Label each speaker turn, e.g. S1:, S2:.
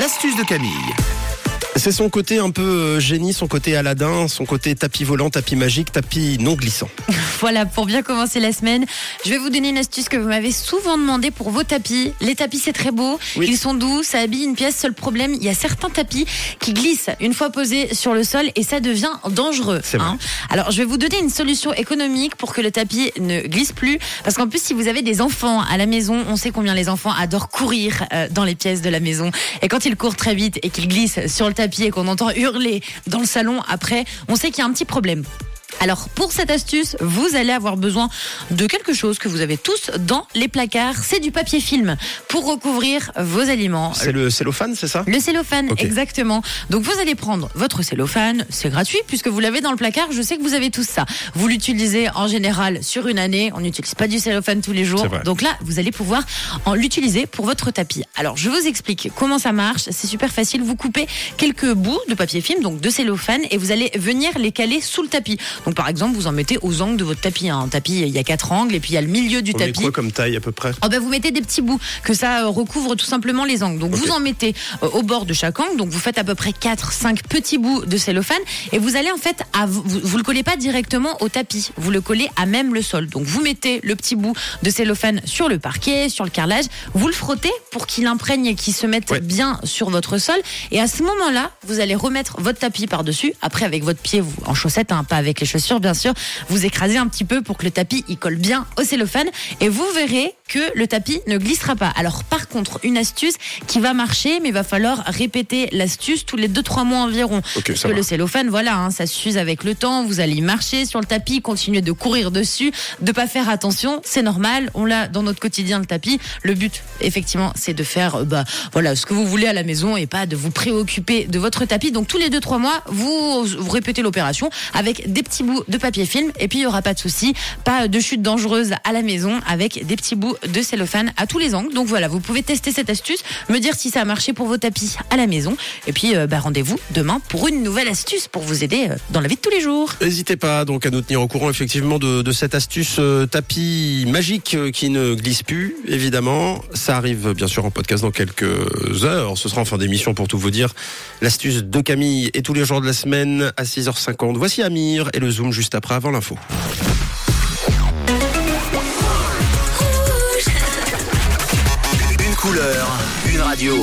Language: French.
S1: L'astuce de Camille.
S2: C'est son côté un peu euh, génie, son côté Aladdin, son côté tapis volant, tapis magique, tapis non glissant.
S3: Voilà, pour bien commencer la semaine, je vais vous donner une astuce que vous m'avez souvent demandé pour vos tapis. Les tapis, c'est très beau,
S2: Oui.
S3: ils sont doux, ça habille une pièce. Seul problème, il y a certains tapis qui glissent une fois posés sur le sol et ça devient dangereux. hein. Alors, je vais vous donner une solution économique pour que le tapis ne glisse plus. Parce qu'en plus, si vous avez des enfants à la maison, on sait combien les enfants adorent courir euh, dans les pièces de la maison. Et quand ils courent très vite et qu'ils glissent sur le tapis et qu'on entend hurler dans le salon après, on sait qu'il y a un petit problème. Alors pour cette astuce, vous allez avoir besoin de quelque chose que vous avez tous dans les placards. C'est du papier film pour recouvrir vos aliments.
S2: C'est le cellophane, c'est ça?
S3: Le cellophane, exactement. Donc vous allez prendre votre cellophane, c'est gratuit puisque vous l'avez dans le placard. Je sais que vous avez tous ça. Vous l'utilisez en général sur une année. On n'utilise pas du cellophane tous les jours. Donc là, vous allez pouvoir en l'utiliser pour votre tapis. Alors je vous explique comment ça marche. C'est super facile. Vous coupez quelques bouts de papier film, donc de cellophane, et vous allez venir les caler sous le tapis. Donc par exemple, vous en mettez aux angles de votre tapis. hein. Un tapis, il y a quatre angles et puis il y a le milieu du
S2: On met
S3: tapis.
S2: quoi comme taille à peu près?
S3: Oh ben vous mettez des petits bouts que ça euh, recouvre tout simplement les angles. Donc vous en mettez euh, au bord de chaque angle. Donc vous faites à peu près 4 5 petits bouts de cellophane et vous allez en fait à, vous, vous le collez pas directement au tapis. Vous le collez à même le sol. Donc vous mettez le petit bout de cellophane sur le parquet, sur le carrelage, vous le frottez pour qu'il imprègne et qu'il se mette
S2: Ouais.
S3: bien sur votre sol et à ce moment-là, vous allez remettre votre tapis par-dessus. Après avec votre pied vous en chaussettes hein, pas avec les chaussures bien sûr, vous écrasez un petit peu pour que le tapis il colle bien au cellophane et vous verrez que le tapis ne glissera pas. Alors par contre, une astuce qui va marcher, mais il va falloir répéter l'astuce tous les 2-3 mois environ.
S2: Ok,
S3: Parce que
S2: va.
S3: le cellophane, voilà, hein, ça s'use avec le temps, vous allez marcher sur le tapis, continuer de courir dessus, de pas faire attention, c'est normal, on l'a dans notre quotidien le tapis. Le but, effectivement, c'est de faire euh, bah, voilà, ce que vous voulez à la maison et pas de vous préoccuper de votre tapis. Donc tous les 2-3 mois, vous, vous répétez l'opération avec des petits de papier film et puis il y aura pas de souci, pas de chute dangereuse à la maison avec des petits bouts de cellophane à tous les angles. Donc voilà, vous pouvez tester cette astuce, me dire si ça a marché pour vos tapis à la maison et puis euh, bah, rendez-vous demain pour une nouvelle astuce pour vous aider euh, dans la vie de tous les jours.
S2: N'hésitez pas donc à nous tenir au courant effectivement de, cette astuce euh, tapis magique qui ne glisse plus, évidemment. Ça arrive bien sûr en podcast dans quelques heures. Ce sera en fin d'émission pour tout vous dire. L'astuce de Camille et tous les jours de la semaine à 6h50. Voici Amir et le Zoom juste après avant l'info.
S1: Une couleur, une radio.